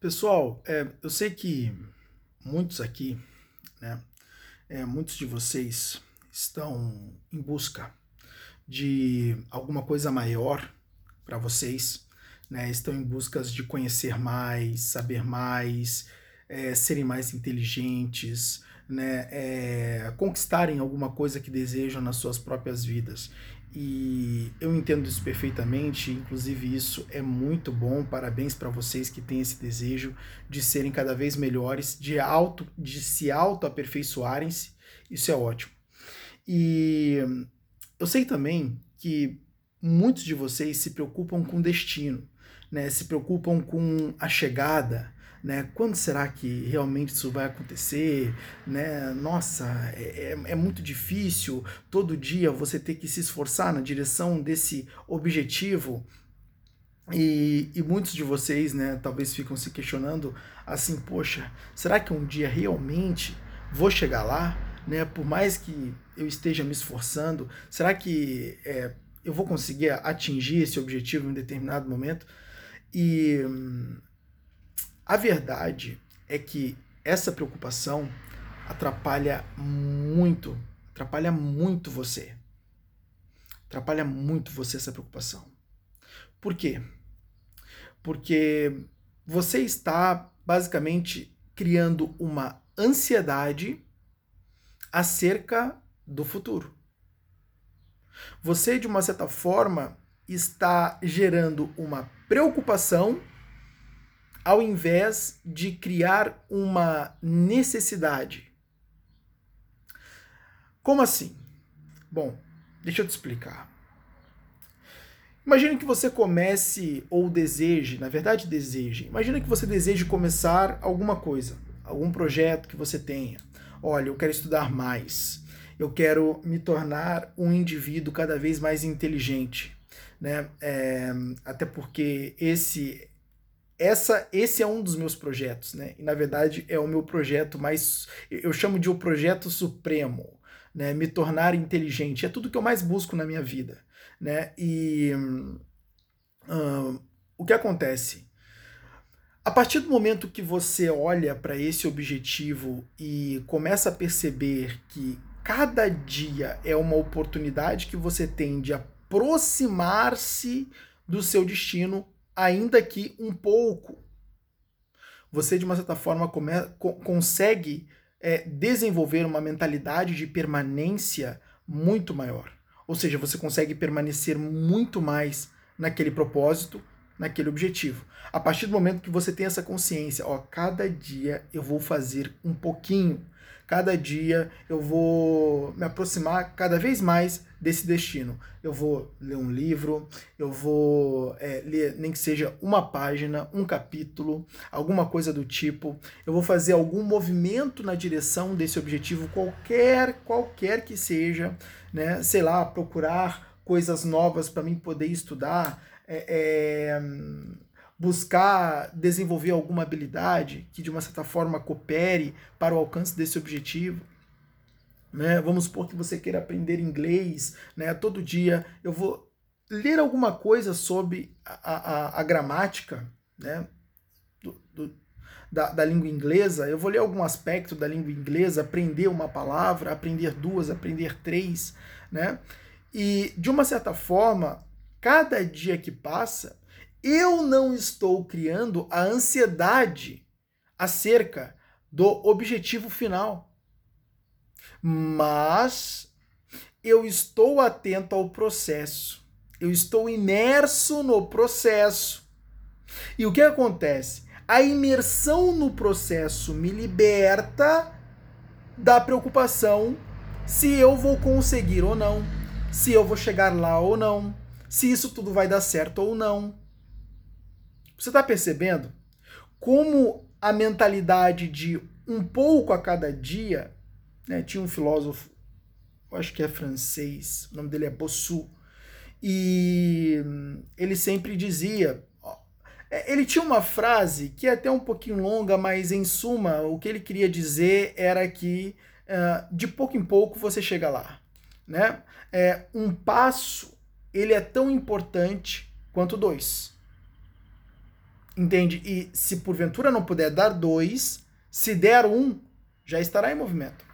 Pessoal, é, eu sei que muitos aqui, né, é, muitos de vocês estão em busca de alguma coisa maior para vocês, né, estão em busca de conhecer mais, saber mais, é, serem mais inteligentes, né, é, conquistarem alguma coisa que desejam nas suas próprias vidas. E eu entendo isso perfeitamente, inclusive isso é muito bom. Parabéns para vocês que têm esse desejo de serem cada vez melhores, de auto de se auto-aperfeiçoarem-se. Isso é ótimo. E eu sei também que muitos de vocês se preocupam com destino, né? Se preocupam com a chegada, né? Quando será que realmente isso vai acontecer, né? Nossa, é, é, é, muito difícil todo dia você ter que se esforçar na direção desse objetivo. E, e muitos de vocês, né, talvez ficam se questionando assim, poxa, será que um dia realmente vou chegar lá, né? Por mais que eu esteja me esforçando, será que é, eu vou conseguir atingir esse objetivo em um determinado momento? E a verdade é que essa preocupação atrapalha muito, atrapalha muito você. Atrapalha muito você essa preocupação. Por quê? Porque você está basicamente criando uma ansiedade acerca do futuro. Você, de uma certa forma, está gerando uma preocupação ao invés de criar uma necessidade. Como assim? Bom, deixa eu te explicar. Imagine que você comece ou deseje, na verdade deseje. Imagina que você deseje começar alguma coisa, algum projeto que você tenha. Olha, eu quero estudar mais. Eu quero me tornar um indivíduo cada vez mais inteligente, né? É, até porque esse essa, esse é um dos meus projetos, né? E na verdade é o meu projeto mais. Eu chamo de o projeto supremo, né? Me tornar inteligente. É tudo que eu mais busco na minha vida, né? E o que acontece? A partir do momento que você olha para esse objetivo e começa a perceber que cada dia é uma oportunidade que você tem de aproximar-se do seu destino ainda que um pouco. Você, de uma certa forma, come, co consegue é, desenvolver uma mentalidade de permanência muito maior. Ou seja, você consegue permanecer muito mais naquele propósito, naquele objetivo. A partir do momento que você tem essa consciência, ó, cada dia eu vou fazer um pouquinho, cada dia eu vou me aproximar cada vez mais desse destino. Eu vou ler um livro, eu vou é, ler nem que seja uma página, um capítulo, alguma coisa do tipo. Eu vou fazer algum movimento na direção desse objetivo, qualquer, qualquer que seja, né? Sei lá, procurar coisas novas para mim poder estudar. É, é, buscar desenvolver alguma habilidade que de uma certa forma coopere para o alcance desse objetivo. Né? Vamos supor que você queira aprender inglês, né? todo dia eu vou ler alguma coisa sobre a, a, a gramática né? Do, do, da, da língua inglesa, eu vou ler algum aspecto da língua inglesa, aprender uma palavra, aprender duas, aprender três, né? E de uma certa forma, cada dia que passa, eu não estou criando a ansiedade acerca do objetivo final. Mas eu estou atento ao processo. Eu estou imerso no processo. E o que acontece? A imersão no processo me liberta da preocupação se eu vou conseguir ou não, se eu vou chegar lá ou não, se isso tudo vai dar certo ou não. Você está percebendo como a mentalidade de um pouco a cada dia, né? tinha um filósofo, acho que é francês, o nome dele é Bossu, e ele sempre dizia, é, ele tinha uma frase que é até um pouquinho longa, mas em suma, o que ele queria dizer era que uh, de pouco em pouco você chega lá. Né? É, um passo ele é tão importante quanto dois. Entende? E se porventura não puder dar dois, se der um, já estará em movimento.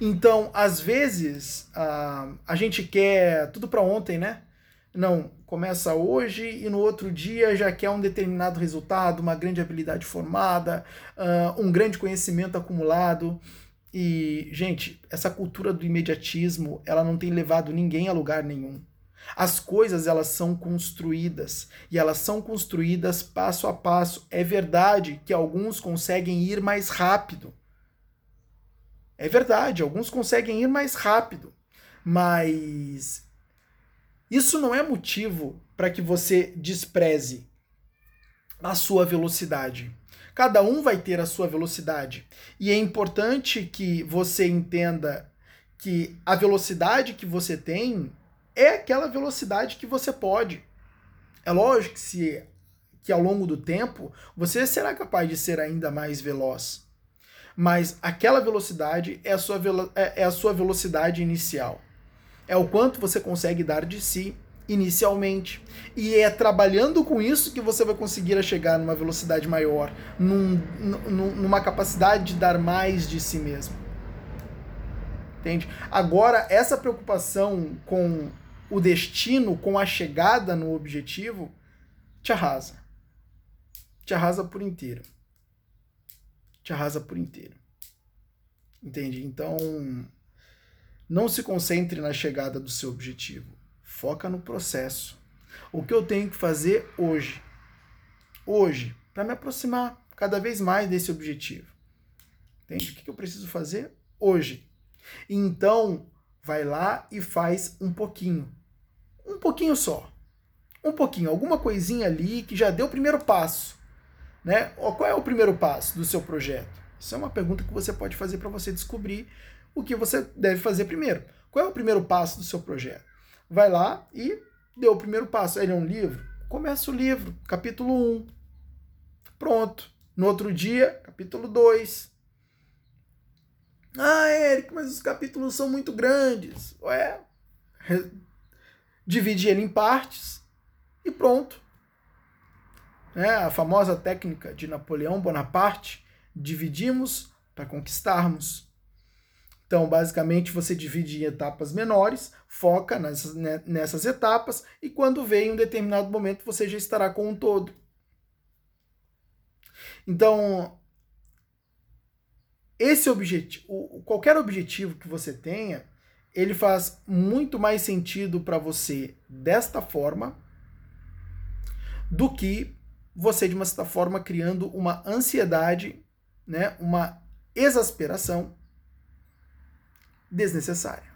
Então, às vezes, a, a gente quer tudo para ontem, né? Não, começa hoje e no outro dia já quer um determinado resultado, uma grande habilidade formada, uh, um grande conhecimento acumulado. E, gente, essa cultura do imediatismo, ela não tem levado ninguém a lugar nenhum. As coisas elas são construídas e elas são construídas passo a passo. É verdade que alguns conseguem ir mais rápido. É verdade, alguns conseguem ir mais rápido, mas isso não é motivo para que você despreze a sua velocidade. Cada um vai ter a sua velocidade. E é importante que você entenda que a velocidade que você tem é aquela velocidade que você pode. É lógico que, se, que ao longo do tempo você será capaz de ser ainda mais veloz. Mas aquela velocidade é a sua, é, é a sua velocidade inicial é o quanto você consegue dar de si inicialmente. E é trabalhando com isso que você vai conseguir chegar numa velocidade maior, num, numa capacidade de dar mais de si mesmo. Entende? Agora, essa preocupação com o destino, com a chegada no objetivo, te arrasa. Te arrasa por inteiro. Te arrasa por inteiro. Entende? Então, não se concentre na chegada do seu objetivo. Foca no processo. O que eu tenho que fazer hoje? Hoje, para me aproximar cada vez mais desse objetivo. Entende? O que eu preciso fazer hoje? Então, vai lá e faz um pouquinho. Um pouquinho só. Um pouquinho, alguma coisinha ali que já deu o primeiro passo. Né? Qual é o primeiro passo do seu projeto? Isso é uma pergunta que você pode fazer para você descobrir o que você deve fazer primeiro. Qual é o primeiro passo do seu projeto? Vai lá e deu o primeiro passo. Ele é um livro? Começa o livro, capítulo 1. Pronto. No outro dia, capítulo 2. Ah, Eric, mas os capítulos são muito grandes. Ué, divide ele em partes e pronto. É a famosa técnica de Napoleão Bonaparte: dividimos para conquistarmos. Então, basicamente, você divide em etapas menores, foca nessas, né, nessas etapas, e quando vem um determinado momento, você já estará com um todo. Então, esse objetivo, qualquer objetivo que você tenha, ele faz muito mais sentido para você desta forma do que você, de uma certa forma, criando uma ansiedade, né, uma exasperação desnecessária.